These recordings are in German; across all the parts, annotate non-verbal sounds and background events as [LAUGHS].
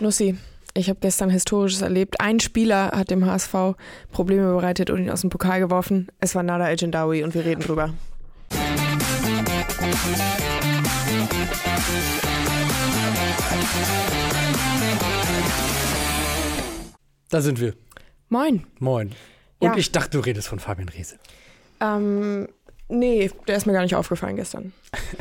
Nussi, ich habe gestern Historisches erlebt. Ein Spieler hat dem HSV Probleme bereitet und ihn aus dem Pokal geworfen. Es war Nada El und wir reden drüber. Da sind wir. Moin. Moin. Und Ja. ich dachte, du redest von Fabian Reese. Ähm, nee, der ist mir gar nicht aufgefallen gestern. [LAUGHS]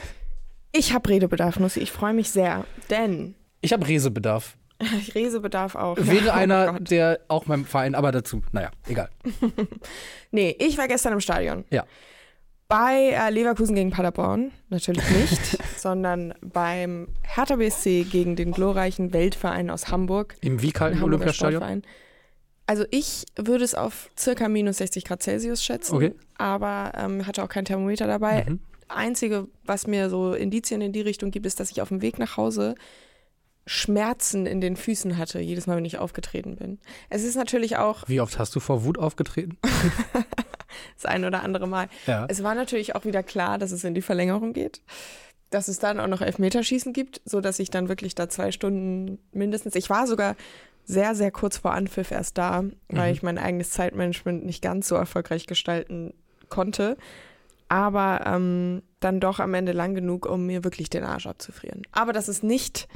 Ich habe Redebedarf, Nussi. Ich freue mich sehr, denn Ich habe Resebedarf. [LAUGHS] Redebedarf auch. Wäre Ja, oh einer, Gott. der auch meinem Verein, aber dazu, naja, egal. [LAUGHS] Nee, ich war gestern im Stadion. Ja. Bei äh, Leverkusen gegen Paderborn, natürlich nicht, [LAUGHS] sondern beim Hertha BSC gegen den glorreichen Weltverein aus Hamburg. Im wie kalten Olympiastadion? Also ich würde es auf circa minus 60 Grad Celsius schätzen, Okay. aber ähm, hatte auch kein Thermometer dabei. Mhm. Einzige, was mir so Indizien in die Richtung gibt, ist, dass ich auf dem Weg nach Hause Schmerzen in den Füßen hatte, jedes Mal, wenn ich aufgetreten bin. Es ist natürlich auch Wie oft hast du vor Wut aufgetreten? [LAUGHS] das ein oder andere Mal. Ja. Es war natürlich auch wieder klar, dass es in die Verlängerung geht. Dass es dann auch noch Elfmeterschießen gibt, sodass ich dann wirklich da zwei Stunden mindestens. Ich war sogar sehr, sehr kurz vor Anpfiff erst da, weil Mhm. ich mein eigenes Zeitmanagement nicht ganz so erfolgreich gestalten konnte. Aber ähm, dann doch am Ende lang genug, um mir wirklich den Arsch abzufrieren. Aber das ist nicht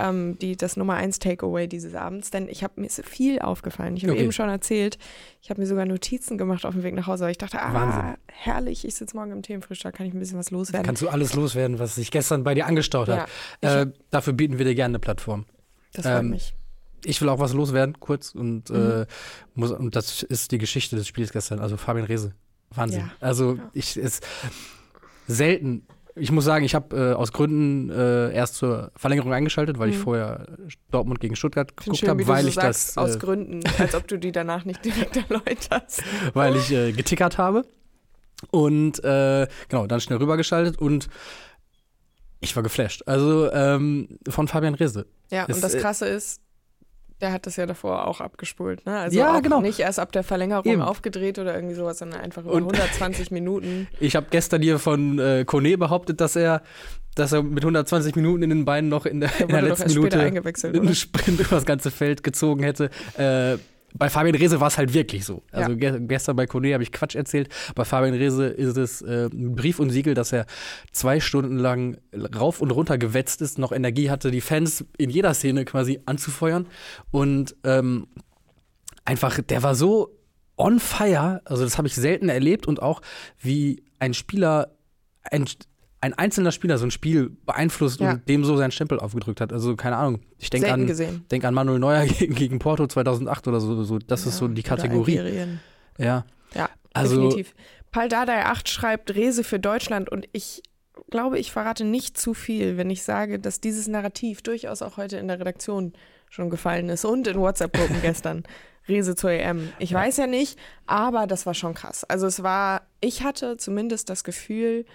ähm, die, das Nummer eins Takeaway dieses Abends, denn ich habe mir ist viel aufgefallen. Ich habe Okay. eben schon erzählt, ich habe mir sogar Notizen gemacht auf dem Weg nach Hause, weil ich dachte, ah, Wahnsinn. herrlich, ich sitze morgen im Themenfrühstück, kann ich ein bisschen was loswerden. Kannst du alles loswerden, was sich gestern bei dir angestaut hat. Äh, dafür bieten wir dir gerne eine Plattform. das freut ähm, mich. Ich will auch was loswerden, kurz. Und, Mhm. äh, muss, und das ist die Geschichte des Spiels gestern. Also Fabian Rehse. Wahnsinn. Ja. Also ich ist selten. Ich muss sagen, ich habe äh, aus Gründen äh, erst zur Verlängerung eingeschaltet, weil ich Mhm. vorher Dortmund gegen Stuttgart Ich geguckt habe, weil ich sagst, das, aus äh, Gründen, als ob du die danach nicht direkt [LAUGHS] erläuterst. [LAUGHS] weil ich äh, getickert habe. Und äh, genau, dann schnell rübergeschaltet und ich war geflasht. Also ähm, von Fabian Rehse. Ja, Es, und das äh, Krasse ist, der hat das ja davor auch abgespult. Ne? Also Ja, genau. nicht erst ab der Verlängerung Eben. aufgedreht oder irgendwie sowas, sondern einfach über Und- 120 [LAUGHS] Minuten. Ich habe gestern hier von äh, Kone behauptet, dass er, dass er mit 120 Minuten in den Beinen noch in der, Der in der letzten Minute einen? Sprint [LAUGHS] über das ganze Feld gezogen hätte. Äh, bei Fabian Rehse war es halt wirklich so. Also ge gestern bei Kone habe ich Quatsch erzählt. Bei Fabian Rehse ist es äh, ein Brief und Siegel, dass er zwei Stunden lang rauf und runter gewetzt ist, noch Energie hatte, die Fans in jeder Szene quasi anzufeuern. Und ähm, einfach, der war so on fire, also das habe ich selten erlebt und auch wie ein Spieler, ein, ein einzelner Spieler so ein Spiel beeinflusst Ja. und dem so seinen Stempel aufgedrückt hat. Also keine Ahnung, ich denke an, gesehen. denk an Manuel Neuer [LAUGHS] gegen, gegen Porto 2008 oder so, so das ist so die Kategorie. Ja, Ja, Also- definitiv. Pal Dardai 8 schreibt Rese für Deutschland und ich glaube, ich verrate nicht zu viel, wenn ich sage, dass dieses Narrativ durchaus auch heute in der Redaktion schon gefallen ist und in WhatsApp-Gruppen [LAUGHS] gestern. Rese zur EM. Ich weiß ja nicht, aber das war schon krass. Also es war, ich hatte zumindest das Gefühl,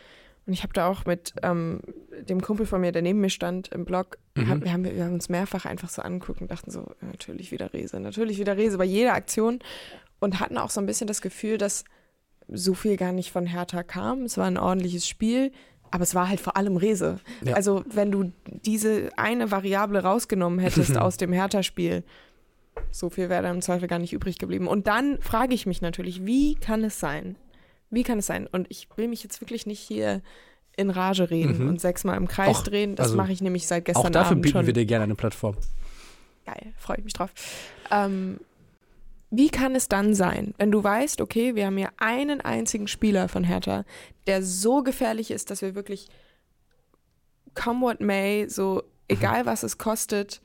und ich habe da auch mit ähm, dem Kumpel von mir, der neben mir stand im Blog, Mhm. hab, wir, haben, wir haben uns mehrfach einfach so angeguckt und dachten so, natürlich wieder Rese, natürlich wieder Rese bei jeder Aktion und hatten auch so ein bisschen das Gefühl, dass so viel gar nicht von Hertha kam. Es war ein ordentliches Spiel, aber es war halt vor allem Rese. Ja. Also wenn du diese eine Variable rausgenommen hättest [LAUGHS] aus dem Hertha-Spiel, so viel wäre da im Zweifel gar nicht übrig geblieben. Und dann frage ich mich natürlich, wie kann es sein? Wie kann es sein? Und ich will mich jetzt wirklich nicht hier in Rage reden Mhm. und sechsmal im Kreis Och, drehen. Das also mache ich nämlich seit gestern auch dafür Abend bieten schon. wir dir gerne eine Plattform. Geil, freue ich mich drauf. Ähm, wie kann es dann sein, wenn du weißt, okay, wir haben hier einen einzigen Spieler von Hertha, der so gefährlich ist, dass wir wirklich come what may, so egal was es kostet,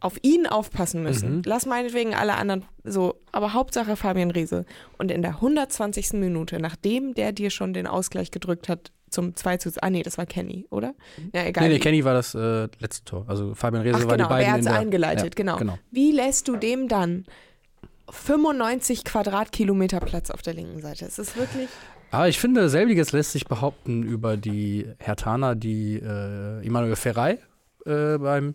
auf ihn aufpassen müssen. Mhm. Lass meinetwegen alle anderen so, aber Hauptsache Fabian Riese. Und in der 120. Minute, nachdem der dir schon den Ausgleich gedrückt hat zum 2 zu Ah nee, das war Kenny, oder? Ja, egal. Nee, nee. Kenny war das äh, letzte Tor. Also Fabian Rehse Ach war genau, die beiden er hat es der, eingeleitet, ja, genau. genau. Wie lässt du dem dann 95 Quadratkilometer Platz auf der linken Seite? Es ist wirklich. Aber Ah, ich finde, selbiges lässt sich behaupten über die Hertaner, die äh, Emanuel Ferrei äh, beim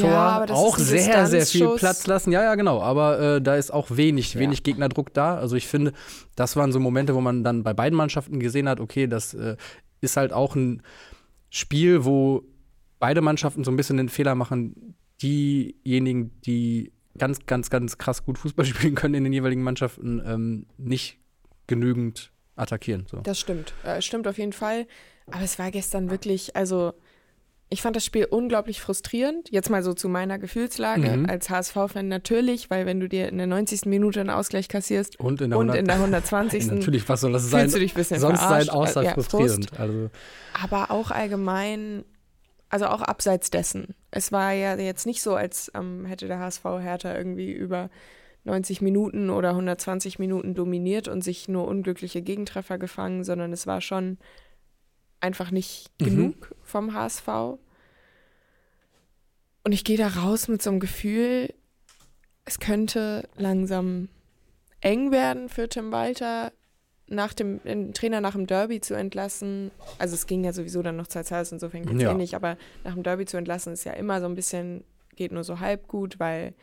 Tor auch sehr, sehr viel. Platz lassen. Ja, ja, genau. Aber äh, da ist auch wenig, Ja. wenig Gegnerdruck da. Also ich finde, das waren so Momente, wo man dann bei beiden Mannschaften gesehen hat, okay, das äh, ist halt auch ein Spiel, wo beide Mannschaften so ein bisschen den Fehler machen, diejenigen, die ganz, ganz, ganz krass gut Fußball [LAUGHS] spielen können in den jeweiligen Mannschaften, ähm, nicht genügend attackieren. So. Das stimmt. Äh, stimmt auf jeden Fall. Aber es war gestern wirklich, also ich fand das Spiel unglaublich frustrierend. Jetzt mal so zu meiner Gefühlslage Mhm. als HSV-Fan natürlich, weil wenn du dir in der 90. Minute einen Ausgleich kassierst Und in der, und 100 in der [LAUGHS] 120. Natürlich, was soll das sein? du dich ein bisschen Sonst verarscht. sein außer ja, frustrierend. Also, aber auch allgemein, also auch abseits dessen. Es war ja jetzt nicht so, als ähm, hätte der HSV Hertha irgendwie über 90 Minuten oder 120 Minuten dominiert und sich nur unglückliche Gegentreffer gefangen, sondern es war schon einfach nicht Mhm. genug vom HSV. Und ich gehe da raus mit so einem Gefühl, es könnte langsam eng werden für Tim Walter, nach dem den Trainer nach dem Derby zu entlassen. Also es ging ja sowieso dann noch Zeit Zeit, insofern geht es Ja. eh nicht, aber nach dem Derby zu entlassen ist ja immer so ein bisschen, geht nur so halb gut, weil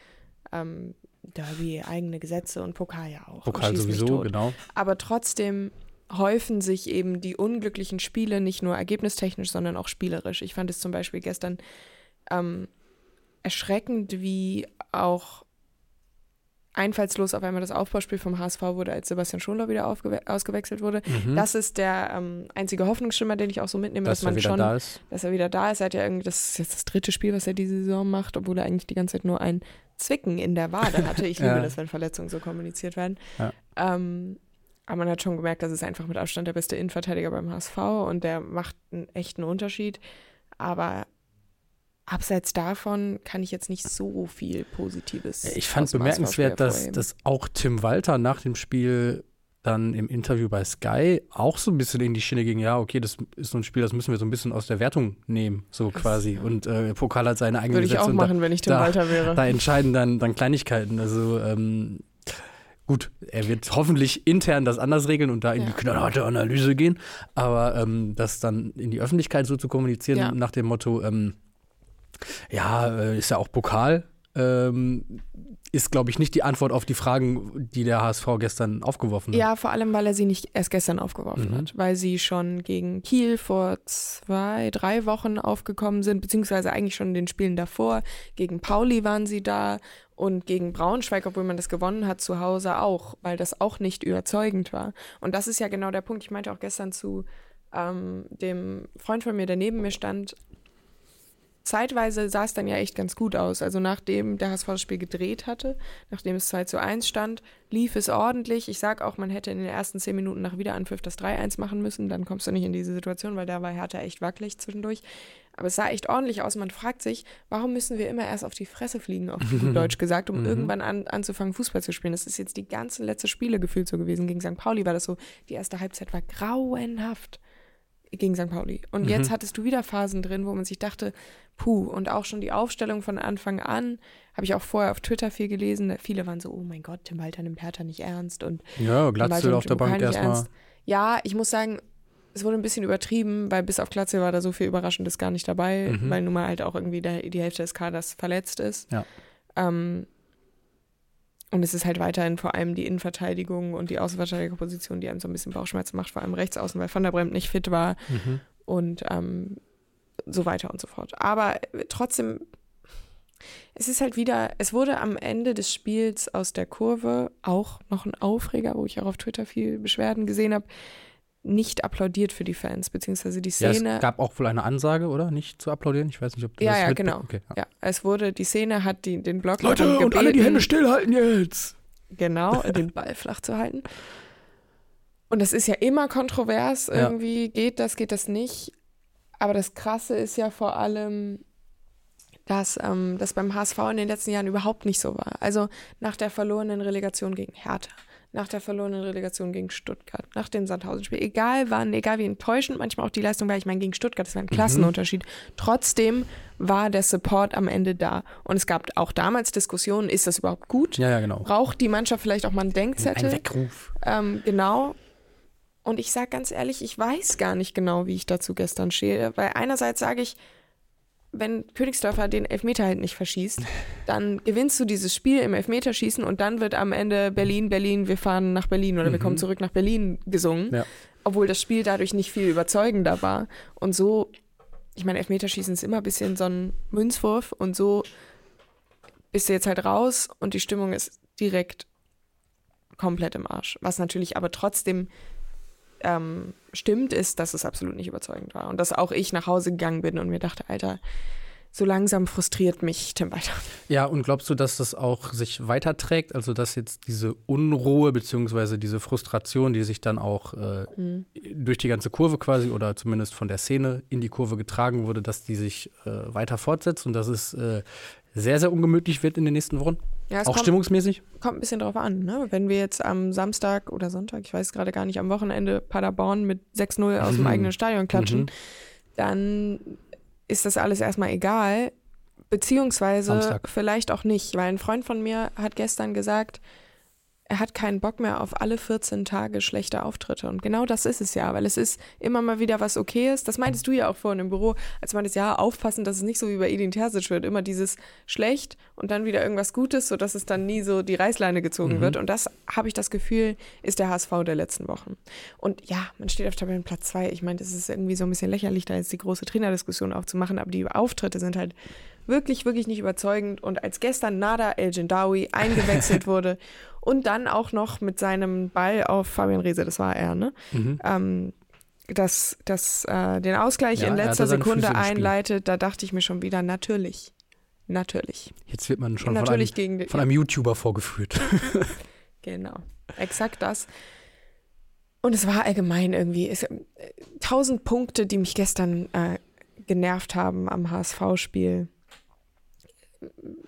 ähm, Derby eigene Gesetze und Pokal ja auch. Pokal mich sowieso, genau. Aber trotzdem häufen sich eben die unglücklichen Spiele nicht nur ergebnistechnisch, sondern auch spielerisch. Ich fand es zum Beispiel gestern ähm, erschreckend, wie auch einfallslos auf einmal das Aufbauspiel vom HSV wurde, als Sebastian Schonlau wieder ausgewechselt wurde. Mhm. Das ist der ähm, einzige Hoffnungsschimmer, den ich auch so mitnehme, dass, dass er man wieder schon, da ist. dass er wieder da ist. Er hat ja irgendwie, das ist jetzt das dritte Spiel, was er diese Saison macht, obwohl er eigentlich die ganze Zeit nur ein Zwicken in der Wade hatte. Ich [LAUGHS] liebe Ja. das, wenn Verletzungen so kommuniziert werden. Ja. Ähm, aber man hat schon gemerkt, das ist einfach mit Abstand der beste Innenverteidiger beim HSV und der macht einen echten Unterschied. Aber abseits davon kann ich jetzt nicht so viel Positives. Ich fand bemerkenswert, dass, dass auch Tim Walter nach dem Spiel dann im Interview bei Sky auch so ein bisschen in die Schiene ging, ja, okay, das ist so ein Spiel, das müssen wir so ein bisschen aus der Wertung nehmen, so quasi. Und äh, Pokal hat seine eigenen Würde ich Gesetze auch machen, wenn ich Tim da- Walter wäre. da entscheiden dann, dann Kleinigkeiten. Also ähm, gut, er wird hoffentlich intern das anders regeln und da in Ja. die knallharte Analyse gehen, aber ähm, das dann in die Öffentlichkeit so zu kommunizieren Ja. nach dem Motto, ähm, ja, äh, ist ja auch Pokal, ähm, ist, glaube ich, nicht die Antwort auf die Fragen, die der HSV gestern aufgeworfen hat. Ja, vor allem, weil er sie nicht erst gestern aufgeworfen Mhm. hat, weil sie schon gegen Kiel vor zwei, drei Wochen aufgekommen sind, beziehungsweise eigentlich schon in den Spielen davor. Gegen Pauli waren sie da und gegen Braunschweig, obwohl man das gewonnen hat, zu Hause auch, weil das auch nicht überzeugend war. Und das ist ja genau der Punkt. Ich meinte auch gestern zu ähm, dem Freund von mir, der neben mir stand, zeitweise sah es dann ja echt ganz gut aus. Also nachdem der HSV das Spiel gedreht hatte, nachdem es 2 zu 1 stand, lief es ordentlich. Ich sag auch, man hätte in den ersten 10 Minuten nach Wiederanpfiff das 3-1 machen müssen. Dann kommst du nicht in diese Situation, weil da war Hertha echt wackelig zwischendurch. Aber es sah echt ordentlich aus. Man fragt sich, warum müssen wir immer erst auf die Fresse fliegen, auf gut [LAUGHS] Deutsch gesagt, um Mhm. irgendwann an, anzufangen, Fußball zu spielen. Das ist jetzt die ganzen letzte Spiele gefühlt so gewesen. Gegen St. Pauli war das so, die erste Halbzeit war grauenhaft gegen St. Pauli. Und Mhm. jetzt hattest du wieder Phasen drin, wo man sich dachte, puh, und auch schon die Aufstellung von Anfang an, habe ich auch vorher auf Twitter viel gelesen, viele waren so, oh mein Gott, Tim Walter nimmt Hertha nicht ernst und Ja, Glatzel auf der Bank erstmal. ernst. Ja, ich muss sagen, es wurde ein bisschen übertrieben, weil bis auf Glatzel war da so viel Überraschendes gar nicht dabei, Mhm. weil nun mal halt auch irgendwie der, die Hälfte des Kaders verletzt ist. Ja. Ähm, und es ist halt weiterhin vor allem die Innenverteidigung und die Außenverteidigerposition, die einem so ein bisschen Bauchschmerzen macht, vor allem rechts außen, weil Van der Bremt nicht fit war Mhm. und ähm, so weiter und so fort. Aber äh, trotzdem, es ist halt wieder, es wurde am Ende des Spiels aus der Kurve auch noch ein Aufreger, wo ich auch auf Twitter viel Beschwerden gesehen habe, nicht applaudiert für die Fans, beziehungsweise die Ja, Szene. es gab auch wohl eine Ansage, oder? Nicht zu applaudieren? Ich weiß nicht, ob du Ja, das ja, mitbe- genau. Okay, ja. ja, es wurde, die Szene hat die, den Block Leute, und alle die Hände stillhalten jetzt! Genau, [LAUGHS] den Ball flach zu halten. Und das ist ja immer kontrovers Ja. irgendwie. Geht das, geht das nicht? Aber das Krasse ist ja vor allem, dass ähm, das beim HSV in den letzten Jahren überhaupt nicht so war. Also nach der verlorenen Relegation gegen Hertha, nach der verlorenen Relegation gegen Stuttgart, nach dem Sandhausen-Spiel, egal wann, egal wie enttäuschend manchmal auch die Leistung war, ich meine, gegen Stuttgart, das war ein Klassenunterschied. Trotzdem war der Support am Ende da. Und es gab auch damals Diskussionen, ist das überhaupt gut? Ja, ja, genau. braucht die Mannschaft vielleicht auch mal einen Ein Denkzettel. Weckruf. Ähm, genau. Und ich sage ganz ehrlich, ich weiß gar nicht genau, wie ich dazu gestern stehe. Weil einerseits sage ich, wenn Königsdörfer den Elfmeter halt nicht verschießt, dann gewinnst du dieses Spiel im Elfmeterschießen und dann wird am Ende Berlin, Berlin, wir fahren nach Berlin oder wir kommen zurück nach Berlin gesungen. Ja. Obwohl das Spiel dadurch nicht viel überzeugender war. Und so, ich meine, Elfmeterschießen ist immer ein bisschen so ein Münzwurf und so bist du jetzt halt raus und die Stimmung ist direkt komplett im Arsch. Was natürlich aber trotzdem ähm, stimmt, ist, dass es absolut nicht überzeugend war. Und dass auch ich nach Hause gegangen bin und mir dachte, Alter, so langsam frustriert mich Tim Walter. Ja, und glaubst du, dass das auch sich weiterträgt? Also, dass jetzt diese Unruhe beziehungsweise diese Frustration, die sich dann auch äh, mhm. durch die ganze Kurve quasi oder zumindest von der Szene in die Kurve getragen wurde, dass die sich äh, weiter fortsetzt und dass es äh, sehr, sehr ungemütlich wird in den nächsten Wochen? Ja, auch kommt, stimmungsmäßig? Kommt ein bisschen drauf an. Ne? Wenn wir jetzt am Samstag oder Sonntag, ich weiß gerade gar nicht, am Wochenende Paderborn mit 6-0 aus dem mhm. eigenen Stadion klatschen, mhm. dann ist das alles erstmal egal. Beziehungsweise Samstag. vielleicht auch nicht, weil ein Freund von mir hat gestern gesagt, er hat keinen Bock mehr auf alle 14 Tage schlechte Auftritte. Und genau das ist es ja, weil es ist immer mal wieder was Okayes. Das meintest du ja auch vorhin im Büro, als meintest, ja, aufpassen, dass es nicht so wie bei Edin Terzic wird. Immer dieses schlecht und dann wieder irgendwas Gutes, sodass es dann nie so die Reißleine gezogen mhm. wird. Und das, habe ich das Gefühl, ist der HSV der letzten Wochen. Und ja, man steht auf Tabellenplatz 2. Ich meine, das ist irgendwie so ein bisschen lächerlich, da jetzt die große Trainerdiskussion aufzumachen, aber die Auftritte sind halt wirklich, wirklich nicht überzeugend. Und als gestern Nada El Jindawi [LAUGHS] eingewechselt wurde und dann auch noch mit seinem Ball auf Fabian Reese, das war er, ne? Mhm. Ähm, das, das äh, den Ausgleich ja, in letzter Sekunde einleitet, da dachte ich mir schon wieder, natürlich. Natürlich. Jetzt wird man schon natürlich von, einem, gegen, von einem YouTuber vorgeführt. [LAUGHS] genau. Exakt das. Und es war allgemein irgendwie es, äh, tausend Punkte, die mich gestern äh, genervt haben am HSV-Spiel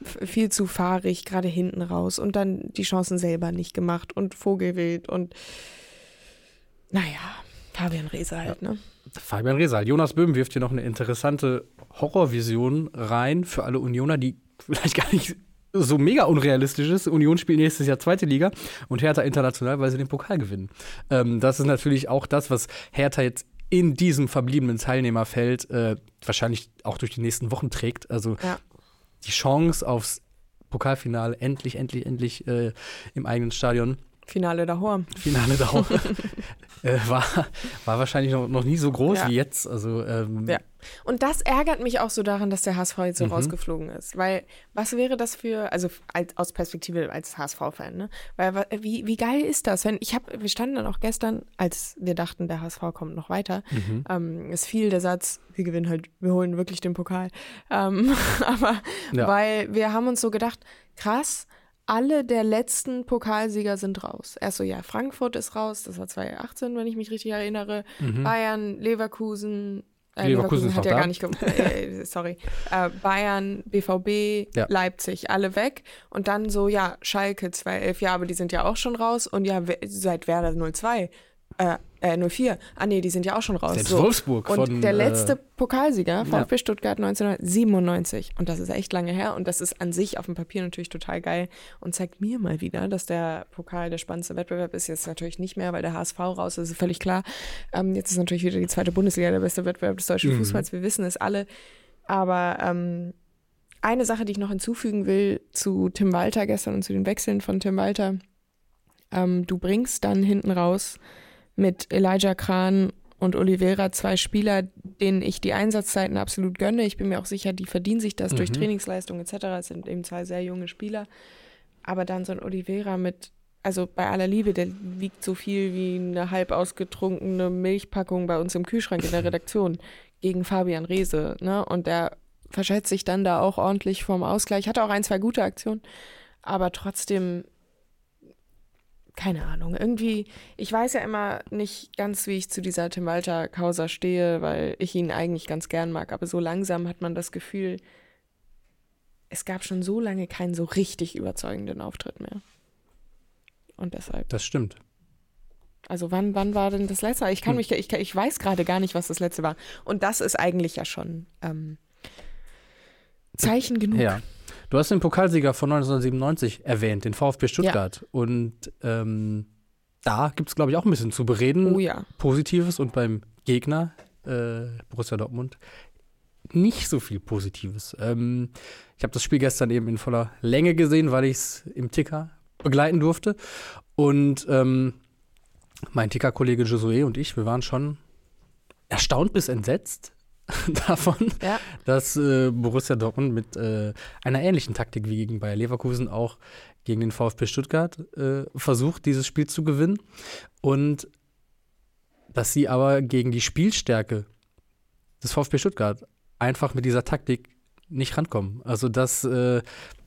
viel zu fahrig, gerade hinten raus und dann die Chancen selber nicht gemacht und Vogelwild und naja, Fabian Reese halt, ja. ne? Fabian halt. Jonas Böhm wirft hier noch eine interessante Horrorvision rein für alle Unioner, die vielleicht gar nicht so mega unrealistisch ist. Union spielt nächstes Jahr zweite Liga und Hertha international, weil sie den Pokal gewinnen. Ähm, das ist natürlich auch das, was Hertha jetzt in diesem verbliebenen Teilnehmerfeld äh, wahrscheinlich auch durch die nächsten Wochen trägt. Also ja die Chance aufs Pokalfinale endlich, endlich, endlich äh, im eigenen Stadion. Finale davor. Finale davor. [LAUGHS] äh, war, war wahrscheinlich noch, noch nie so groß ja. wie jetzt. Also, ähm, ja. Und das ärgert mich auch so daran, dass der HSV jetzt so mhm. rausgeflogen ist. Weil, was wäre das für, also als, aus Perspektive als HSV-Fan, ne? Weil, wie, wie geil ist das? Wenn, ich habe, wir standen dann auch gestern, als wir dachten, der HSV kommt noch weiter, mhm. ähm, es fiel der Satz, wir gewinnen halt, wir holen wirklich den Pokal. Ähm, [LAUGHS] aber, ja. weil wir haben uns so gedacht, krass, alle der letzten Pokalsieger sind raus. Erst so, ja, Frankfurt ist raus, das war 2018, wenn ich mich richtig erinnere. Mhm. Bayern, Leverkusen, äh, Leverkusen, Leverkusen hat ja da. gar nicht, äh, sorry, äh, Bayern, BVB, ja. Leipzig, alle weg. Und dann so, ja, Schalke 211, ja, aber die sind ja auch schon raus. Und ja, seit Werder 02 äh, äh, 04. Ah nee, die sind ja auch schon raus. Selbst so. Wolfsburg und von, der letzte äh, Pokalsieger, VfB ja. Stuttgart 1997. Und das ist echt lange her. Und das ist an sich auf dem Papier natürlich total geil und zeigt mir mal wieder, dass der Pokal der spannendste Wettbewerb ist. Jetzt natürlich nicht mehr, weil der HSV raus ist, ist völlig klar. Ähm, jetzt ist natürlich wieder die zweite Bundesliga der beste Wettbewerb des deutschen mhm. Fußballs. Wir wissen es alle. Aber ähm, eine Sache, die ich noch hinzufügen will zu Tim Walter gestern und zu den Wechseln von Tim Walter. Ähm, du bringst dann hinten raus mit Elijah Kran und Oliveira zwei Spieler, denen ich die Einsatzzeiten absolut gönne. Ich bin mir auch sicher, die verdienen sich das mhm. durch Trainingsleistung etc. Es sind eben zwei sehr junge Spieler. Aber dann so ein Oliveira mit, also bei aller Liebe, der wiegt so viel wie eine halb ausgetrunkene Milchpackung bei uns im Kühlschrank in der Redaktion [LAUGHS] gegen Fabian Reese. Ne? Und der verschätzt sich dann da auch ordentlich vom Ausgleich. Hatte auch ein, zwei gute Aktionen, aber trotzdem keine Ahnung, irgendwie, ich weiß ja immer nicht ganz, wie ich zu dieser Tim Walter-Causa stehe, weil ich ihn eigentlich ganz gern mag, aber so langsam hat man das Gefühl, es gab schon so lange keinen so richtig überzeugenden Auftritt mehr. Und deshalb. Das stimmt. Also wann, wann war denn das letzte? Ich kann hm. mich, ich, ich weiß gerade gar nicht, was das letzte war. Und das ist eigentlich ja schon ähm, Zeichen genug. Ja. Du hast den Pokalsieger von 1997 erwähnt, den VfB Stuttgart. Ja. Und ähm, da gibt es, glaube ich, auch ein bisschen zu bereden. Oh ja. Positives und beim Gegner, äh, Borussia Dortmund, nicht so viel Positives. Ähm, ich habe das Spiel gestern eben in voller Länge gesehen, weil ich es im Ticker begleiten durfte. Und ähm, mein Ticker-Kollege Josué und ich, wir waren schon erstaunt bis entsetzt, [LAUGHS] davon, Ja. dass äh, Borussia Dortmund mit äh, einer ähnlichen Taktik wie gegen Bayer Leverkusen auch gegen den VfB Stuttgart äh, versucht, dieses Spiel zu gewinnen. Und dass sie aber gegen die Spielstärke des VfB Stuttgart einfach mit dieser Taktik nicht rankommen. Also dass, äh,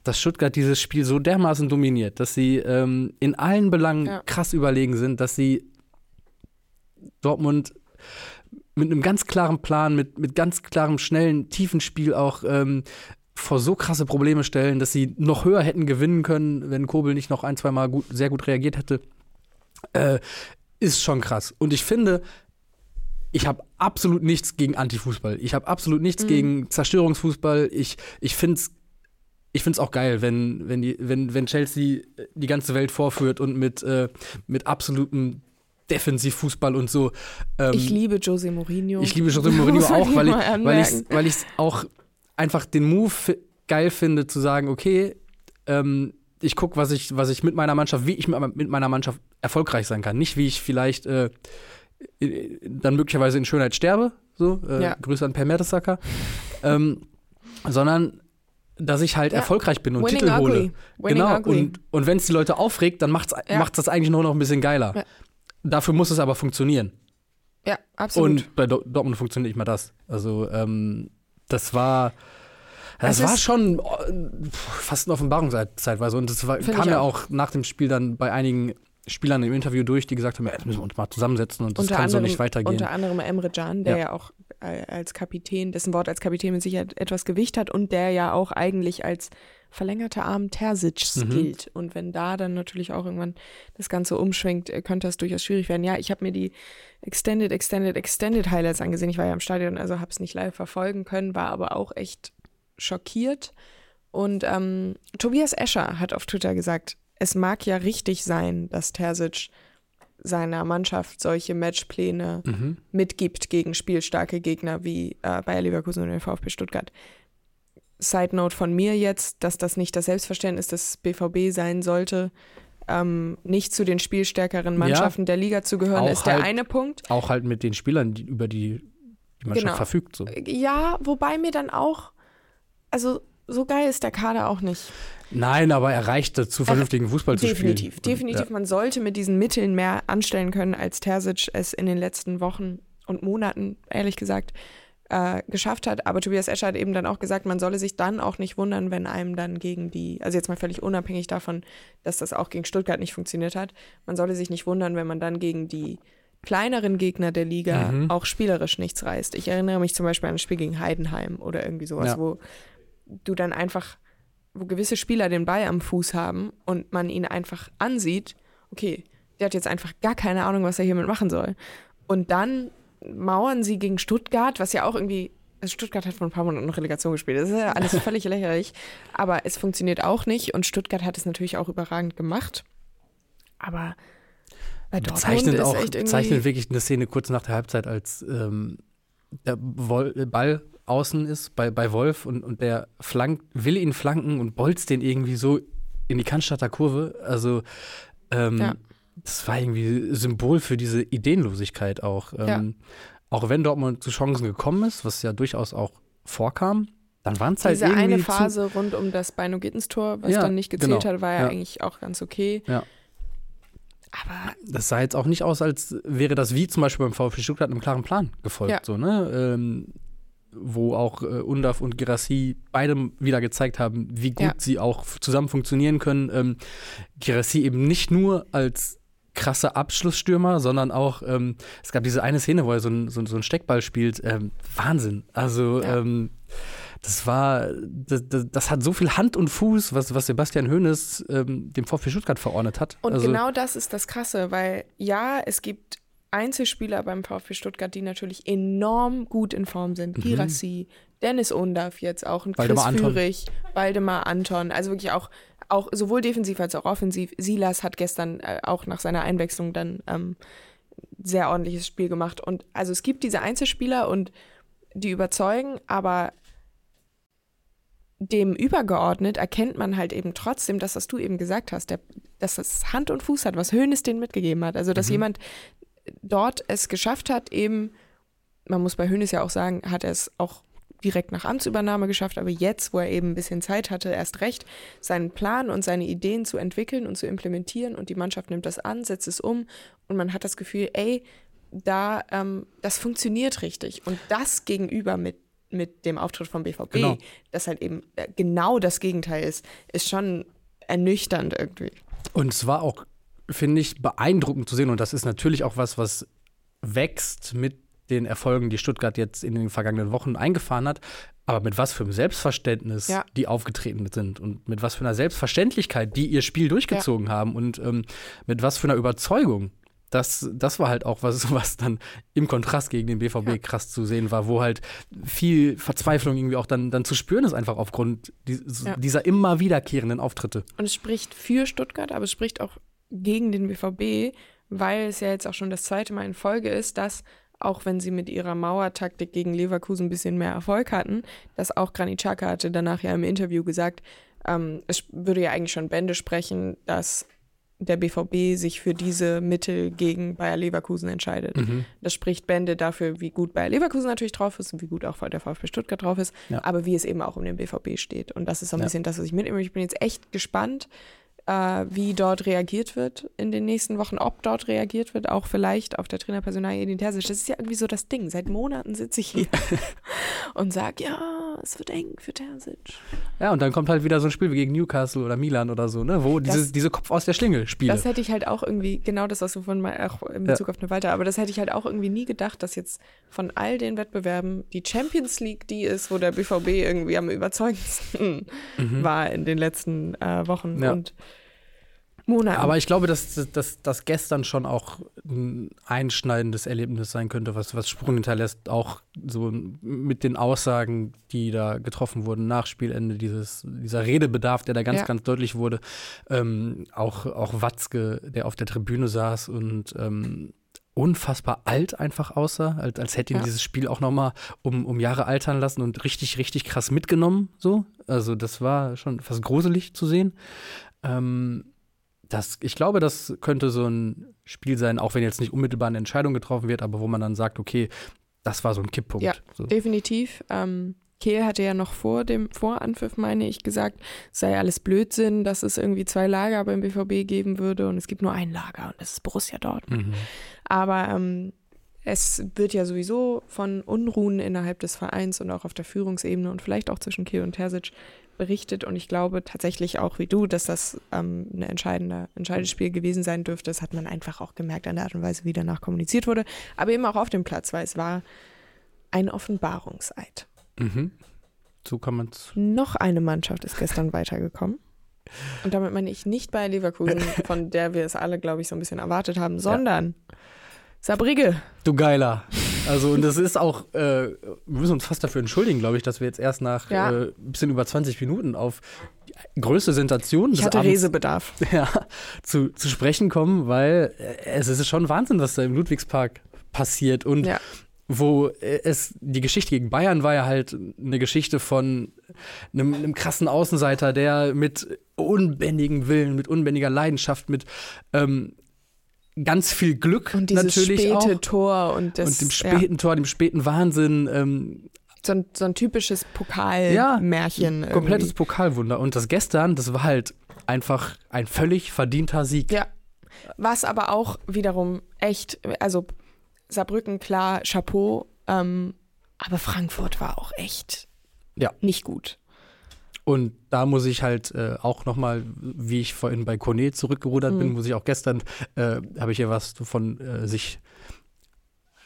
dass Stuttgart dieses Spiel so dermaßen dominiert, dass sie ähm, in allen Belangen Ja. krass überlegen sind, dass sie Dortmund mit einem ganz klaren Plan, mit, mit ganz klarem, schnellen, tiefen Spiel auch ähm, vor so krasse Probleme stellen, dass sie noch höher hätten gewinnen können, wenn Kobel nicht noch ein, zwei Mal gut, sehr gut reagiert hätte, äh, ist schon krass. Und ich finde, ich habe absolut nichts gegen Antifußball. Ich habe absolut nichts Mhm. gegen Zerstörungsfußball. Ich, ich finde es ich find's auch geil, wenn, wenn, die, wenn, wenn Chelsea die ganze Welt vorführt und mit, äh, mit absolutem Defensivfußball und so. Ähm, Ich liebe Jose Mourinho. ich liebe José [LAUGHS] Mourinho auch, weil ich mal weil ich weil ich auch einfach den Move geil finde zu sagen, okay, ähm, ich gucke, was ich was ich mit meiner Mannschaft, wie ich mit meiner Mannschaft erfolgreich sein kann, nicht wie ich vielleicht äh, dann möglicherweise in Schönheit sterbe, so äh, Ja. Grüße an Per Mertesacker, ähm, sondern dass ich halt Ja. erfolgreich bin und Winning Titel hole. ugly. Winning genau, ugly. und, und wenn es die Leute aufregt, dann macht's, Ja. macht's das eigentlich nur noch ein bisschen geiler. Ja. Dafür muss es aber funktionieren. ja, absolut. Und bei Do Dortmund funktioniert nicht mal das. Also, ähm, das war. Das Es war schon äh, fast eine Offenbarung zeitweise. Und das war, kam ja auch. auch nach dem Spiel dann bei einigen Spielern im Interview durch, die gesagt haben: ja, jetzt müssen wir uns mal zusammensetzen und das unter kann anderem, so nicht weitergehen. Unter anderem Emre Can, der Ja. ja, auch als Kapitän, dessen Wort als Kapitän mit Sicherheit etwas Gewicht hat und der ja auch eigentlich als verlängerter Arm Terzics Mhm. gilt. Und wenn da dann natürlich auch irgendwann das Ganze umschwenkt, äh, könnte das durchaus schwierig werden. Ja, ich habe mir die Extended, Extended, Extended Highlights angesehen. Ich war ja im Stadion, also habe es nicht live verfolgen können, war aber auch echt schockiert. Und ähm, Tobias Escher hat auf Twitter gesagt, es mag ja richtig sein, dass Terzic seiner Mannschaft solche Matchpläne Mhm. mitgibt gegen spielstarke Gegner wie äh, Bayer Leverkusen und den VfB Stuttgart. Side Note von mir jetzt, dass das nicht das Selbstverständnis des BVB sein sollte, ähm, nicht zu den spielstärkeren Mannschaften der Liga zu gehören, ist der halt- eine Punkt. Auch halt mit den Spielern, die, über die die Mannschaft Genau. verfügt. So. Ja, wobei mir dann auch, also so geil ist der Kader auch nicht. Nein, aber er reichte zu vernünftigen Fußball zu spielen. Definitiv, definitiv. Ja. Man sollte mit diesen Mitteln mehr anstellen können, als Terzic es in den letzten Wochen und Monaten, ehrlich gesagt, äh, geschafft hat. Aber Tobias Escher hat eben dann auch gesagt, man solle sich dann auch nicht wundern, wenn einem dann gegen die, also jetzt mal völlig unabhängig davon, dass das auch gegen Stuttgart nicht funktioniert hat, man solle sich nicht wundern, wenn man dann gegen die kleineren Gegner der Liga Mhm. auch spielerisch nichts reißt. Ich erinnere mich zum Beispiel an ein Spiel gegen Heidenheim oder irgendwie sowas, Ja. wo du dann einfach, wo gewisse Spieler den Ball am Fuß haben und man ihn einfach ansieht, okay, der hat jetzt einfach gar keine Ahnung, was er hiermit machen soll. Und dann mauern sie gegen Stuttgart, was ja auch irgendwie, also Stuttgart hat vor ein paar Monaten noch Relegation gespielt, das ist ja alles [LAUGHS] völlig lächerlich, aber es funktioniert auch nicht und Stuttgart hat es natürlich auch überragend gemacht. Aber bei Dortmund Bezeichnet ist auch, irgendwie... bezeichnet wirklich eine Szene kurz nach der Halbzeit, als ähm, der Wol Ball außen ist bei, bei Wolf und, und der flankt, will ihn flanken und bolzt den irgendwie so in die Cannstatter Kurve. Also ähm, Ja. Das war irgendwie Symbol für diese Ideenlosigkeit auch. Ähm, Auch wenn Dortmund zu Chancen gekommen ist, was ja durchaus auch vorkam, dann waren es halt Diese irgendwie eine Phase rund um das Beino Gittens-Tor, was Ja, dann nicht gezählt genau, hat, war ja, ja. eigentlich auch ganz okay. Ja. Aber das sah jetzt auch nicht aus, als wäre das wie zum Beispiel beim VfB Stuttgart einem klaren Plan gefolgt. Ja. So, ne? ähm, wo auch äh, Undaf und Girassi beide wieder gezeigt haben, wie gut Ja. sie auch zusammen funktionieren können. Ähm, Girassi eben nicht nur als krasser Abschlussstürmer, sondern auch, ähm, es gab diese eine Szene, wo er so ein, so, so ein Steckball spielt. Ähm, Wahnsinn. Also, Ja. ähm, das war, das, das, das hat so viel Hand und Fuß, was, was Sebastian Hoeneß ähm, dem VfB Stuttgart verordnet hat. Und also, genau das ist das Krasse, weil ja, es gibt Einzelspieler beim VfB Stuttgart, die natürlich enorm gut in Form sind. Mhm. Girassi, Dennis Undorf jetzt auch, ein Chris Waldemar Anton. Führig, Waldemar Anton, also wirklich auch, auch sowohl defensiv als auch offensiv. Silas hat gestern äh, auch nach seiner Einwechslung dann ähm, sehr ordentliches Spiel gemacht. Und also es gibt diese Einzelspieler und die überzeugen, aber dem übergeordnet erkennt man halt eben trotzdem, dass was du eben gesagt hast, der, dass das Hand und Fuß hat, was Hoeneß denen mitgegeben hat. Also, dass Mhm. jemand dort es geschafft hat, eben man muss bei Hönes ja auch sagen, hat er es auch direkt nach Amtsübernahme geschafft, aber jetzt, wo er eben ein bisschen Zeit hatte, erst recht, seinen Plan und seine Ideen zu entwickeln und zu implementieren und die Mannschaft nimmt das an, setzt es um und man hat das Gefühl, ey, da, ähm, das funktioniert richtig. Und das gegenüber mit, mit dem Auftritt vom BVB, Genau. das halt eben äh, genau das Gegenteil ist, ist schon ernüchternd irgendwie. Und es war auch, finde ich, beeindruckend zu sehen. Und das ist natürlich auch was, was wächst mit den Erfolgen, die Stuttgart jetzt in den vergangenen Wochen eingefahren hat. Aber mit was für einem Selbstverständnis Ja. die aufgetreten sind und mit was für einer Selbstverständlichkeit die ihr Spiel durchgezogen haben und ähm, mit was für einer Überzeugung. Das, das war halt auch was, [LAUGHS] was dann im Kontrast gegen den BVB Ja. krass zu sehen war, wo halt viel Verzweiflung irgendwie auch dann, dann zu spüren ist, einfach aufgrund dies, Ja. dieser immer wiederkehrenden Auftritte. Und es spricht für Stuttgart, aber es spricht auch gegen den BVB, weil es ja jetzt auch schon das zweite Mal in Folge ist, dass auch wenn sie mit ihrer Mauertaktik gegen Leverkusen ein bisschen mehr Erfolg hatten, dass auch Granit Xhaka hatte danach ja im Interview gesagt, ähm, es würde ja eigentlich schon Bände sprechen, dass der BVB sich für diese Mittel gegen Bayer Leverkusen entscheidet. Mhm. Das spricht Bände dafür, wie gut Bayer Leverkusen natürlich drauf ist und wie gut auch der VfB Stuttgart drauf ist, Ja. aber wie es eben auch um den BVB steht. Und das ist so ein Ja. bisschen das, was ich mitnehme. Ich bin jetzt echt gespannt, äh, wie dort reagiert wird in den nächsten Wochen, ob dort reagiert wird, auch vielleicht auf der Trainerpersonalie Edin Terzic. Das ist ja irgendwie so das Ding. Seit Monaten sitze ich hier [LAUGHS] und sage, ja, es wird eng für Terzic. Ja, und dann kommt halt wieder so ein Spiel wie gegen Newcastle oder Milan oder so, ne? Wo diese, Das- diese Kopf aus der Schlinge Spiele. Das hätte ich halt auch irgendwie, genau das, was du von mal auch in Bezug auf eine Walter, aber das hätte ich halt auch irgendwie nie gedacht, dass jetzt von all den Wettbewerben die Champions League die ist, wo der BVB irgendwie am überzeugendsten war in den letzten äh, Wochen Mhm. Ja. und Monaten. Aber ich glaube, dass, dass gestern schon auch ein einschneidendes Erlebnis sein könnte, was, was Spuren hinterlässt, auch so mit den Aussagen, die da getroffen wurden nach Spielende, dieses, dieser Redebedarf, der da ganz, Ja. ganz deutlich wurde. Ähm, auch, auch Watzke, der auf der Tribüne saß und ähm, unfassbar alt einfach aussah, als, als hätte ihn Ja. dieses Spiel auch nochmal um, um Jahre altern lassen und richtig, richtig krass mitgenommen. So. Also das war schon fast gruselig zu sehen. Ähm, das, ich glaube, das könnte so ein Spiel sein, auch wenn jetzt nicht unmittelbar eine Entscheidung getroffen wird, aber wo man dann sagt, okay, das war so ein Kipppunkt. Ja, so. Definitiv. Ähm, Kehl hatte ja noch vor dem Voranpfiff, meine ich, gesagt, es sei alles Blödsinn, dass es irgendwie zwei Lager beim BVB geben würde und es gibt nur ein Lager und das ist Borussia Dortmund. Mhm. Aber ähm, es wird ja sowieso von Unruhen innerhalb des Vereins und auch auf der Führungsebene und vielleicht auch zwischen Kehl und Terzic berichtet. Und ich glaube tatsächlich auch wie du, dass das ähm, ein entscheidender, entscheidendes Spiel gewesen sein dürfte. Das hat man einfach auch gemerkt an der Art und Weise, wie danach kommuniziert wurde. Aber eben auch auf dem Platz, weil es war ein Offenbarungseid. Mhm. So kann man es. Noch eine Mannschaft ist gestern weitergekommen. Und damit meine ich nicht bei Leverkusen, [LAUGHS] von der wir es alle, glaube ich, so ein bisschen erwartet haben, sondern Sabrige. Du Geiler. Also, und das ist auch, äh, wir müssen uns fast dafür entschuldigen, glaube ich, dass wir jetzt erst nach Ja. äh, ein bisschen über 20 Minuten auf die größte Sensation Ich des hatte Abends Resebedarf. [LAUGHS] ja, zu, zu sprechen kommen, weil äh, es ist schon Wahnsinn, was da im Ludwigspark passiert. Und Ja. wo äh, es, die Geschichte gegen Bayern war ja halt eine Geschichte von einem, einem krassen Außenseiter, der mit unbändigem Willen, mit unbändiger Leidenschaft, mit ähm, ganz viel Glück Und dieses natürlich späte auch. Tor und das und dem ja, späten Tor, dem späten Wahnsinn, ähm, so, ein, so ein typisches Ja, Pokalmärchen. irgendwie. komplettes Pokalwunder. Und das gestern, das war halt einfach ein völlig verdienter Sieg. Ja. Was aber auch wiederum echt, also Saarbrücken, klar, Chapeau, ähm, aber Frankfurt war auch echt Ja. nicht gut. Und da muss ich halt äh, auch nochmal, wie ich vorhin bei Kone zurückgerudert bin, Mhm. muss ich auch gestern, äh, habe ich ja was von äh, sich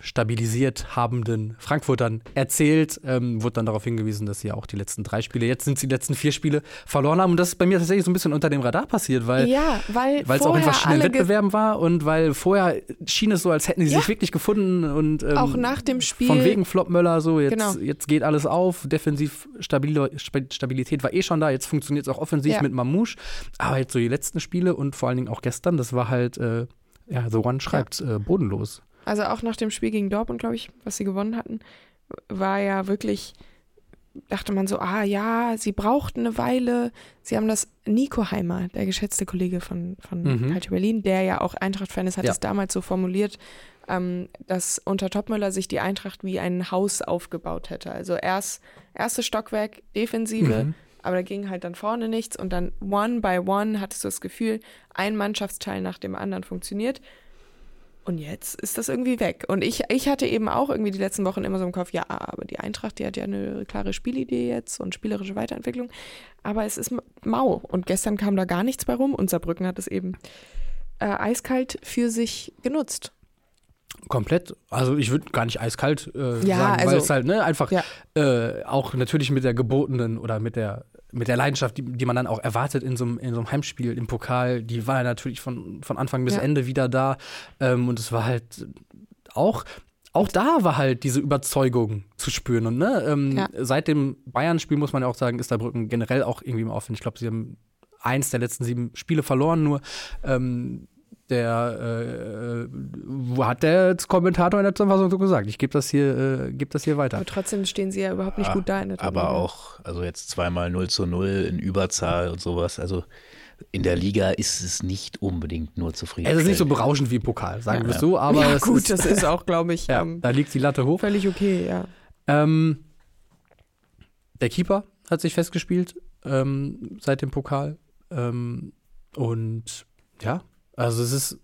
stabilisiert habenden Frankfurtern erzählt, ähm, wurde dann darauf hingewiesen, dass sie ja auch die letzten drei Spiele, jetzt sind sie die letzten vier Spiele verloren haben. Und das ist bei mir tatsächlich so ein bisschen unter dem Radar passiert, weil ja, es auch in verschiedenen Wettbewerben war und weil vorher schien es so, als hätten sie Ja. sich wirklich gefunden und ähm, auch nach dem Spiel von wegen Flop Möller so, jetzt, Genau. jetzt geht alles auf, defensiv Stabil Stabilität war eh schon da, jetzt funktioniert es auch offensiv Ja. mit Mamouche, aber jetzt so die letzten Spiele und vor allen Dingen auch gestern, das war halt, äh, ja, The One schreibt, äh, bodenlos. Also auch nach dem Spiel gegen Dortmund, glaube ich, was sie gewonnen hatten, war ja wirklich, dachte man so, ah ja, sie brauchten eine Weile. Sie haben das Nico Heimer, der geschätzte Kollege von, von Mhm. Calcio Berlin, der ja auch Eintracht-Fan ist, hat Ja. es damals so formuliert, ähm, dass unter Topmüller sich die Eintracht wie ein Haus aufgebaut hätte. Also erst erstes Stockwerk, Defensive, Mhm. aber da ging halt dann vorne nichts und dann one by one hattest du das Gefühl, ein Mannschaftsteil nach dem anderen funktioniert. Und jetzt ist das irgendwie weg. Und ich, ich hatte eben auch irgendwie die letzten Wochen immer so im Kopf, ja, aber die Eintracht, die hat ja eine klare Spielidee jetzt und spielerische Weiterentwicklung. Aber es ist mau. Und gestern kam da gar nichts bei rum. Und Saarbrücken hat es eben äh, eiskalt für sich genutzt. Komplett. Also ich würde gar nicht eiskalt äh, Ja, sagen, weil also- es halt ne, einfach Ja. äh, auch natürlich mit der gebotenen oder mit der mit der Leidenschaft, die, die man dann auch erwartet in so, einem, in so einem Heimspiel im Pokal, die war ja natürlich von, von Anfang bis Ja. Ende wieder da. Ähm, und es war halt auch, auch da war halt diese Überzeugung zu spüren. Und ne, ähm, Ja. seit dem Bayern-Spiel muss man ja auch sagen, ist Saarbrücken generell auch irgendwie im Aufwind. Ich glaube, sie haben eins der letzten sieben Spiele verloren nur. Ähm, der äh, wo hat der Kommentator in der Zusammenfassung so gesagt? Ich gebe das hier, äh, geb das hier weiter. Aber trotzdem stehen sie ja überhaupt nicht Ja, gut da in der Aber Tabelle. auch, also jetzt zweimal 0 zu 0 in Überzahl und sowas. Also in der Liga ist es nicht unbedingt nur zufrieden. Es ist nicht so berauschend wie im Pokal, sagen Ja. wir es so, aber ja, gut, ist, das ist auch, glaube ich, [LAUGHS] ja, ähm, da liegt die Latte hoch. völlig okay, ja. Ähm, der Keeper hat sich festgespielt ähm, seit dem Pokal. Ähm, und ja, also es ist.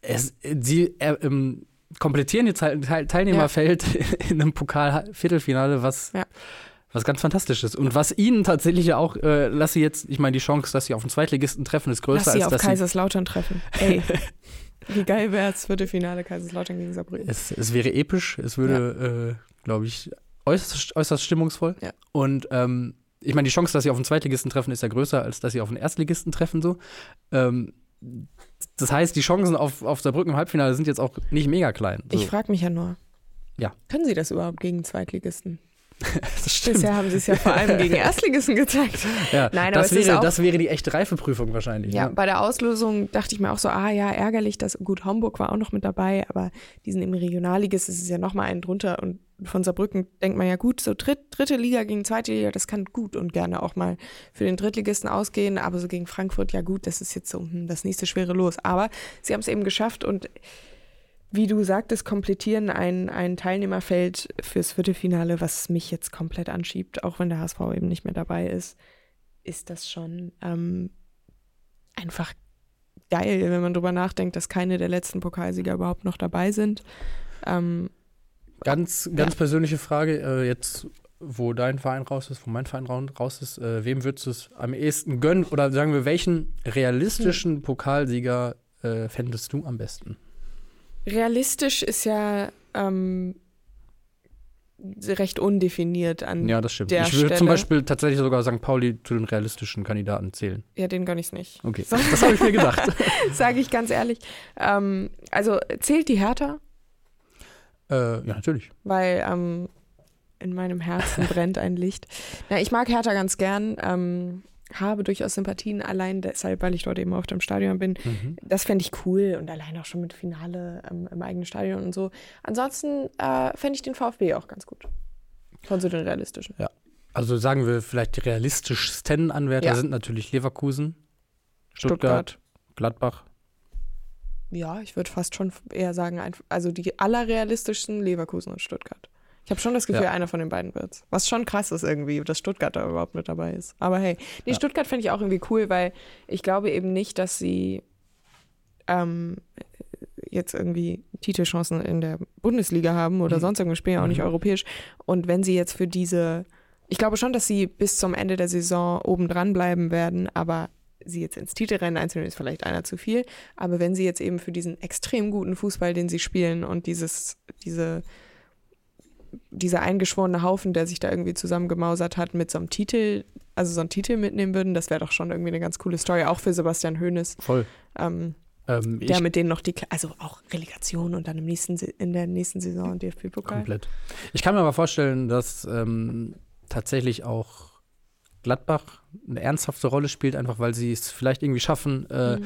Es, sie äh, ähm, komplettieren ihr Teil, Teil, Teilnehmerfeld [LAUGHS] in einem Pokal-Viertelfinale, was, Ja. was ganz fantastisch ist. Und was ihnen tatsächlich ja auch, äh, lass sie jetzt, ich meine, die Chance, dass sie auf den Zweitligisten treffen, ist größer, Lass sie als auf dass sie Kaiserslautern treffen. Ey, [LAUGHS] wie geil wäre es, Viertelfinale Kaiserslautern gegen Saarbrücken. Es, es wäre episch, es würde, äh, glaube ich, äußerst, äußerst stimmungsvoll. Ja. Und ähm, ich meine, die Chance, dass sie auf den Zweitligisten treffen, ist ja größer, als dass sie auf den Erstligisten treffen. So. Ähm, das heißt, die Chancen auf, auf Saarbrücken im Halbfinale sind jetzt auch nicht mega klein. So. Ich frage mich ja nur. Ja. Können sie das überhaupt gegen Zweitligisten? [LAUGHS] das stimmt. Bisher haben sie es ja vor allem gegen Erstligisten gezeigt. [LAUGHS] Ja, Nein, aber das, es wäre, auch- das wäre die echte Reifeprüfung wahrscheinlich. Ja, Ne? bei der Auslosung dachte ich mir auch so, ah ja, ärgerlich, dass gut Homburg war auch noch mit dabei, aber die sind im Regionalligist, es ist ja nochmal einen drunter und von Saarbrücken denkt man ja gut, so dritt, dritte Liga gegen zweite Liga, das kann gut und gerne auch mal für den Drittligisten ausgehen, aber so gegen Frankfurt, ja gut, das ist jetzt so hm, das nächste schwere Los. Aber sie haben es eben geschafft und wie du sagtest, komplettieren ein, ein Teilnehmerfeld fürs Viertelfinale, was mich jetzt komplett anschiebt, auch wenn der HSV eben nicht mehr dabei ist, ist das schon ähm, einfach geil, wenn man drüber nachdenkt, dass keine der letzten Pokalsieger überhaupt noch dabei sind. Ähm, Ganz, ganz persönliche Frage, äh, jetzt, wo dein Verein raus ist, wo mein Verein rau- raus ist, äh, wem würdest du es am ehesten gönnen? Oder sagen wir, welchen realistischen Pokalsieger äh, fändest du am besten? Realistisch ist ja ähm, recht undefiniert an. Ja, das stimmt. der ich würde zum Stelle- Beispiel tatsächlich sogar St. Pauli zu den realistischen Kandidaten zählen. Ja, den gönne ich nicht. Okay, das habe ich mir gedacht. [LAUGHS] Sage ich ganz ehrlich. Ähm, also zählt die Hertha, äh, ja, natürlich. weil ähm, in meinem Herzen brennt ein Licht. Na, ich mag Hertha ganz gern. Ähm, habe durchaus Sympathien, allein deshalb, weil ich dort eben auf dem Stadion bin. Mhm. Das fände ich cool und allein auch schon mit Finale ähm, im eigenen Stadion und so. Ansonsten äh, fände ich den VfB auch ganz gut. Von so den realistischen. Also sagen wir vielleicht die realistischsten Anwärter Ja. sind natürlich Leverkusen, Stuttgart, Gladbach. Ja, ich würde fast schon eher sagen, also die allerrealistischsten Leverkusen und Stuttgart. Ich habe schon das Gefühl, Ja. einer von den beiden wird's. Was schon krass ist irgendwie, dass Stuttgart da überhaupt mit dabei ist. Aber hey, nee, Ja. Stuttgart finde ich auch irgendwie cool, weil ich glaube eben nicht, dass sie ähm, jetzt irgendwie Titelchancen in der Bundesliga haben oder Mhm. sonst irgendwas spielen, auch nicht Mhm. europäisch. Und wenn sie jetzt für diese, ich glaube schon, dass sie bis zum Ende der Saison oben dran bleiben werden, aber sie jetzt ins Titelrennen einzunehmen, ist vielleicht einer zu viel. Aber wenn sie jetzt eben für diesen extrem guten Fußball, den sie spielen und dieses, diese, dieser eingeschworene Haufen, der sich da irgendwie zusammengemausert hat, mit so einem Titel, also so einen Titel mitnehmen würden, das wäre doch schon irgendwie eine ganz coole Story, auch für Sebastian Hoeneß, Voll. ähm, Ähm, der mit denen noch die, also auch Relegation und dann im nächsten, in der nächsten Saison DFB-Pokal. komplett. Ich kann mir aber vorstellen, dass ähm, tatsächlich auch Gladbach eine ernsthafte Rolle spielt, einfach weil sie es vielleicht irgendwie schaffen, äh, Mhm.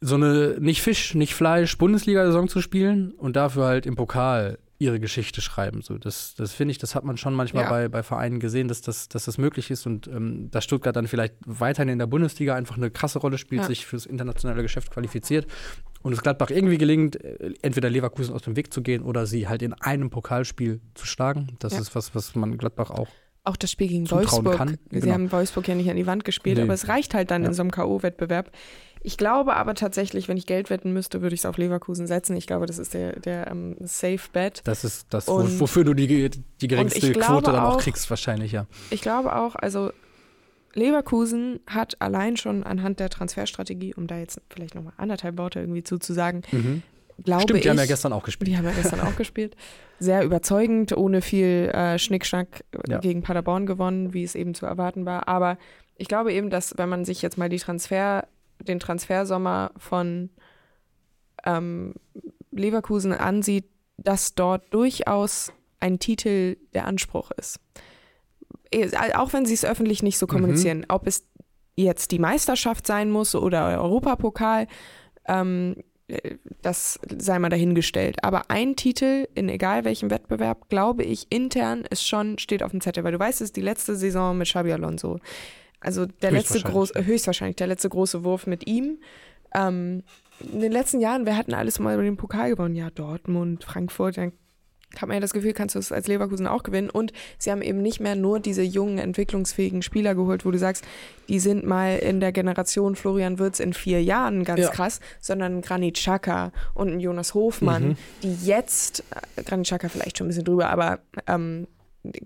so eine nicht Fisch, nicht Fleisch Bundesliga-Saison zu spielen und dafür halt im Pokal ihre Geschichte schreiben. So, das das finde ich, das hat man schon manchmal Ja. bei, bei Vereinen gesehen, dass das, dass das möglich ist und ähm, dass Stuttgart dann vielleicht weiterhin in der Bundesliga einfach eine krasse Rolle spielt, Ja. sich fürs internationale Geschäft qualifiziert und es Gladbach irgendwie gelingt, äh, entweder Leverkusen aus dem Weg zu gehen oder sie halt in einem Pokalspiel zu schlagen. Das Ja. ist was, was man Gladbach auch. Auch das Spiel gegen Wolfsburg. kann. Sie Genau. haben Wolfsburg ja nicht an die Wand gespielt, Nee. aber es reicht halt dann Ja. in so einem K.O.-Wettbewerb. Ich glaube aber tatsächlich, wenn ich Geld wetten müsste, würde ich es auf Leverkusen setzen. Ich glaube, das ist der, der ähm, Safe Bet. Das ist das, Und- wofür du die, die geringste Quote dann auch auch- kriegst, wahrscheinlich, ja. Ich glaube auch, also Leverkusen hat allein schon anhand der Transferstrategie, um da jetzt vielleicht nochmal anderthalb Worte irgendwie zuzusagen, glaube Stimmt, ich. die haben ja gestern auch gespielt. Die haben ja gestern auch gespielt. Sehr überzeugend, ohne viel äh, Schnickschnack äh, Ja. gegen Paderborn gewonnen, wie es eben zu erwarten war. Aber ich glaube eben, dass wenn man sich jetzt mal die Transfer, den Transfersommer von ähm, Leverkusen ansieht, dass dort durchaus ein Titel der Anspruch ist. Eh, Auch wenn sie es öffentlich nicht so kommunizieren, ob es jetzt die Meisterschaft sein muss oder Europapokal, ähm, äh, das sei mal dahingestellt. Aber ein Titel in egal welchem Wettbewerb, glaube ich, intern ist schon, steht auf dem Zettel, weil du weißt, es ist die letzte Saison mit Xabi Alonso. Also der letzte große, höchstwahrscheinlich der letzte große Wurf mit ihm. Ähm, in den letzten Jahren, wer hatten alles mal über den Pokal gewonnen? Ja, Dortmund, Frankfurt, dann hat man ja das Gefühl, kannst du es als Leverkusen auch gewinnen. Und sie haben eben nicht mehr nur diese jungen, entwicklungsfähigen Spieler geholt, wo du sagst, die sind mal in der Generation Florian Wirtz in vier Jahren ganz Ja. krass, sondern Granit Xhaka und ein Jonas Hofmann, Mhm. die jetzt, äh, Granit Xhaka vielleicht schon ein bisschen drüber, aber ähm,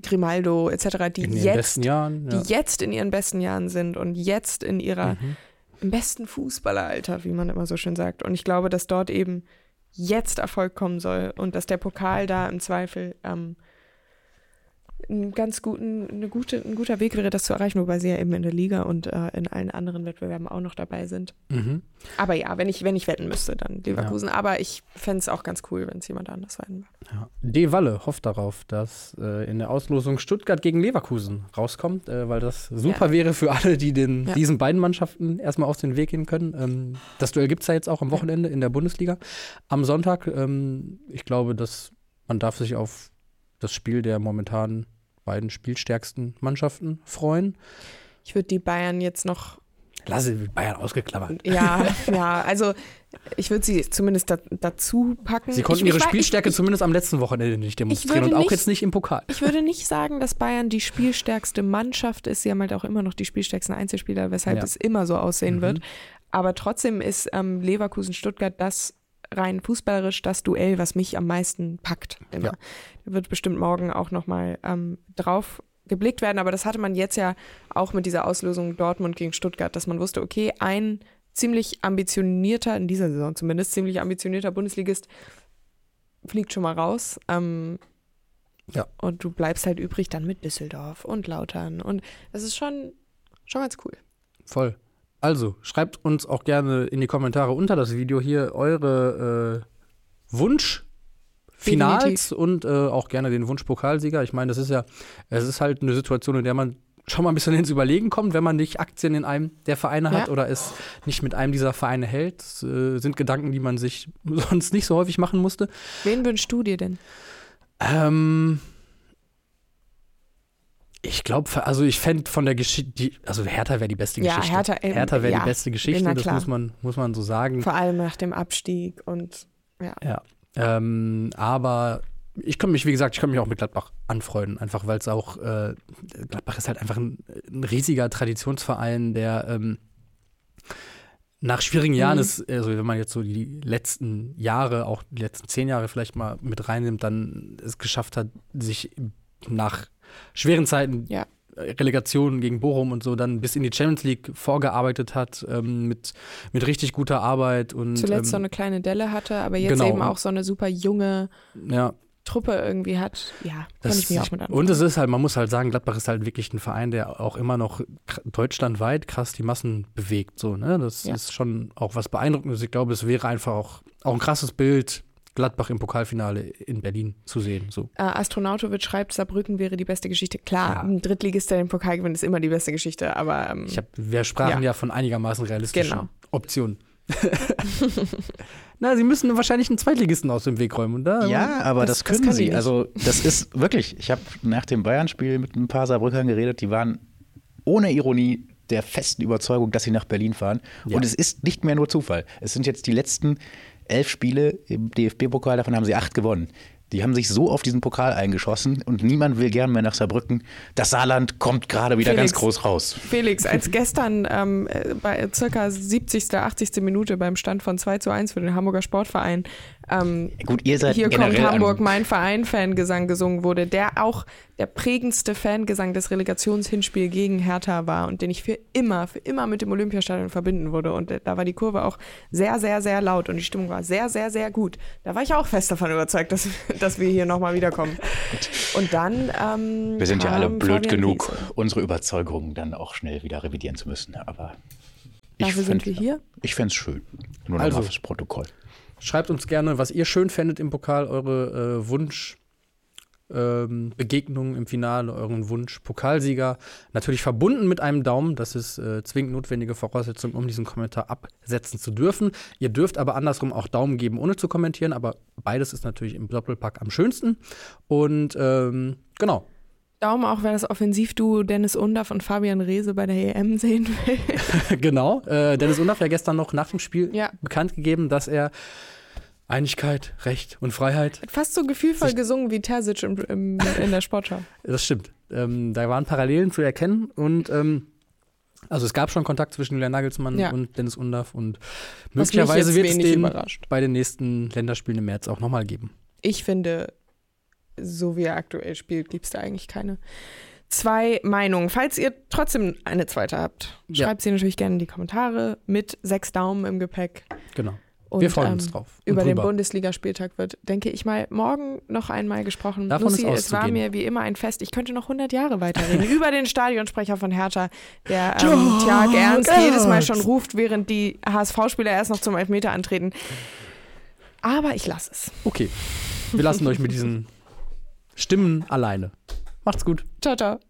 Grimaldo etc., die jetzt Jahren. Ja. die jetzt in ihren besten Jahren sind und jetzt in ihrer Mhm. im besten Fußballeralter, wie man immer so schön sagt. Und ich glaube, dass dort eben jetzt Erfolg kommen soll und dass der Pokal da im Zweifel ähm, ein ganz guten, eine gute, ein guter Weg wäre, das zu erreichen, wobei sie ja eben in der Liga und äh, in allen anderen Wettbewerben auch noch dabei sind. Mhm. Aber ja, wenn ich, wenn ich wetten müsste, dann Leverkusen. Aber ich fände es auch ganz cool, wenn es jemand anders wetten würde. Ja. De Walle hofft darauf, dass äh, in der Auslosung Stuttgart gegen Leverkusen rauskommt, äh, weil das super wäre für alle, die den, Ja. diesen beiden Mannschaften erstmal aus dem Weg gehen können. Ähm, das Duell gibt es ja jetzt auch am Wochenende in der Bundesliga. Am Sonntag, ähm, ich glaube, dass man darf sich auf das Spiel der momentan beiden spielstärksten Mannschaften freuen. Ich würde die Bayern jetzt noch Lasse Bayern ausgeklammert. Ja, [LAUGHS] ja, also ich würde sie zumindest da, dazu packen. Sie konnten ich, ihre ich, Spielstärke ich, zumindest am letzten Wochenende nicht demonstrieren und auch nicht- jetzt nicht im Pokal. ich würde nicht sagen, dass Bayern die spielstärkste Mannschaft ist. Sie haben halt auch immer noch die spielstärksten Einzelspieler, weshalb Ja. es immer so aussehen Mhm. wird. Aber trotzdem ist ähm, Leverkusen-Stuttgart das rein fußballerisch das Duell, was mich am meisten packt. Immer. Ja. Da wird bestimmt morgen auch nochmal ähm, drauf geblickt werden, aber das hatte man jetzt ja auch mit dieser Auslösung Dortmund gegen Stuttgart, dass man wusste, okay, ein ziemlich ambitionierter, in dieser Saison zumindest, ziemlich ambitionierter Bundesligist fliegt schon mal raus. Ähm, Ja. Und du bleibst halt übrig dann mit Düsseldorf und Lautern. Und das ist schon, schon ganz cool. Voll. Also, schreibt uns auch gerne in die Kommentare unter das Video hier eure äh, Wunsch. Finals Definitiv. und äh, auch gerne den Wunsch Pokalsieger. Ich meine, das ist ja, es ist halt eine Situation, in der man schon mal ein bisschen [LAUGHS] ins Überlegen kommt, wenn man nicht Aktien in einem der Vereine hat Ja. oder es nicht mit einem dieser Vereine hält. Das, äh, sind Gedanken, die man sich [LAUGHS] sonst nicht so häufig machen musste. Wen wünschst du dir denn? Ähm, ich glaube, also ich fände von der Geschichte, also Hertha wäre die beste Ja, Geschichte. Hertha, ähm, Hertha wäre ja, die beste Geschichte, das muss man, muss man so sagen. Vor allem nach dem Abstieg und ja. Ja. Ähm, aber ich könnte mich, wie gesagt, ich könnte mich auch mit Gladbach anfreunden, einfach weil es auch, äh, Gladbach ist halt einfach ein, ein riesiger Traditionsverein, der ähm, nach schwierigen Jahren Mhm. ist, also wenn man jetzt so die letzten Jahre, auch die letzten zehn Jahre vielleicht mal mit reinnimmt, dann es geschafft hat, sich nach schweren Zeiten Ja. Relegationen gegen Bochum und so dann bis in die Champions League vorgearbeitet hat, ähm, mit, mit richtig guter Arbeit und Zuletzt so ähm, eine kleine Delle hatte, aber jetzt genau. eben auch so eine super junge ja, Truppe irgendwie hat. Ja, kann ich mich auch mit anfreunden. und es ist halt, man muss halt sagen, Gladbach ist halt wirklich ein Verein, der auch immer noch deutschlandweit krass die Massen bewegt. So, ne? Das Ja. ist schon auch was Beeindruckendes. Ich glaube, es wäre einfach auch, auch ein krasses Bild, Gladbach im Pokalfinale in Berlin zu sehen. So. Äh, Astronautovic schreibt, Saarbrücken wäre die beste Geschichte. Klar, Ja. ein Drittligist, der den Pokal gewinnt, ist immer die beste Geschichte, aber ähm, Ich hab, wir sprachen Ja. ja, von einigermaßen realistischen Genau. Optionen. [LAUGHS] Na, sie müssen wahrscheinlich einen Zweitligisten aus dem Weg räumen, oder? Ja, aber Das- das, das können kann die sie. nicht. Also, das ist wirklich, ich habe nach dem Bayern-Spiel mit ein paar Saarbrückern geredet, die waren ohne Ironie der festen Überzeugung, dass sie nach Berlin fahren. Ja. Und es ist nicht mehr nur Zufall. Es sind jetzt die letzten elf Spiele im DFB-Pokal, davon haben sie acht gewonnen. Die haben sich so auf diesen Pokal eingeschossen und niemand will gern mehr nach Saarbrücken. Das Saarland kommt gerade wieder Felix. ganz groß raus. Felix, als gestern ähm, äh, bei circa 70., 80. Minute beim Stand von 2 zu 1 für den Hamburger Sportverein ähm, Gut, ihr seid Hier kommt Hamburg, mein Verein, Fangesang gesungen wurde, der auch der prägendste Fangesang des Relegationshinspiels gegen Hertha war und den ich für immer, für immer mit dem Olympiastadion verbinden würde. Und äh, da war die Kurve auch sehr, sehr, sehr laut und die Stimmung war sehr, sehr, sehr gut. Da war ich auch fest davon überzeugt, dass, [LAUGHS] dass wir hier nochmal wiederkommen. Und dann. Ähm, Wir sind ja alle blöd Fabian genug, Riese. unsere Überzeugungen dann auch schnell wieder revidieren zu müssen. Aber ich Dafür sind wir hier. Ich fände es schön. Nur noch Also. mal fürs Protokoll. Schreibt uns gerne, was ihr schön fändet im Pokal, eure äh, Wunsch. Ähm, Begegnungen im Finale, euren Wunsch, Pokalsieger. Natürlich verbunden mit einem Daumen. Das ist äh, zwingend notwendige Voraussetzung, um diesen Kommentar absetzen zu dürfen. Ihr dürft aber andersrum auch Daumen geben, ohne zu kommentieren. Aber beides ist natürlich im Doppelpack am schönsten. Und ähm, genau. Daumen auch, wer das Offensivduo Dennis Undaff und Fabian Reese bei der EM sehen will. [LAUGHS] genau. Äh, Dennis Undaff ja gestern noch nach dem Spiel Ja. bekannt gegeben, dass er Einigkeit, Recht und Freiheit Fast so gefühlvoll gesungen wie Terzic im, im, in der Sportschau. [LAUGHS] Das stimmt. Ähm, da waren Parallelen zu erkennen und ähm, also es gab schon Kontakt zwischen Julian Nagelsmann Ja. und Dennis Undaff und möglicherweise wird es den überrascht. bei den nächsten Länderspielen im März auch nochmal geben. Ich finde, so wie er aktuell spielt, gibt es da eigentlich keine zwei Meinungen. Falls ihr trotzdem eine zweite habt, Ja. schreibt sie natürlich gerne in die Kommentare mit sechs Daumen im Gepäck. Genau. Und, Wir freuen ähm, uns drauf. Und Über den drüber. Bundesligaspieltag wird, denke ich mal, morgen noch einmal gesprochen. Davon Lucy, es war mir wie immer ein Fest. Ich könnte noch 100 Jahre weiterreden. [LAUGHS] über den Stadionsprecher von Hertha, der ähm, Tjag Ernst Ernst. jedes Mal schon ruft, während die HSV-Spieler erst noch zum Elfmeter antreten. Aber ich lasse es. Okay. Wir lassen euch mit diesen [LAUGHS] Stimmen alleine. Macht's gut. Ciao, ciao.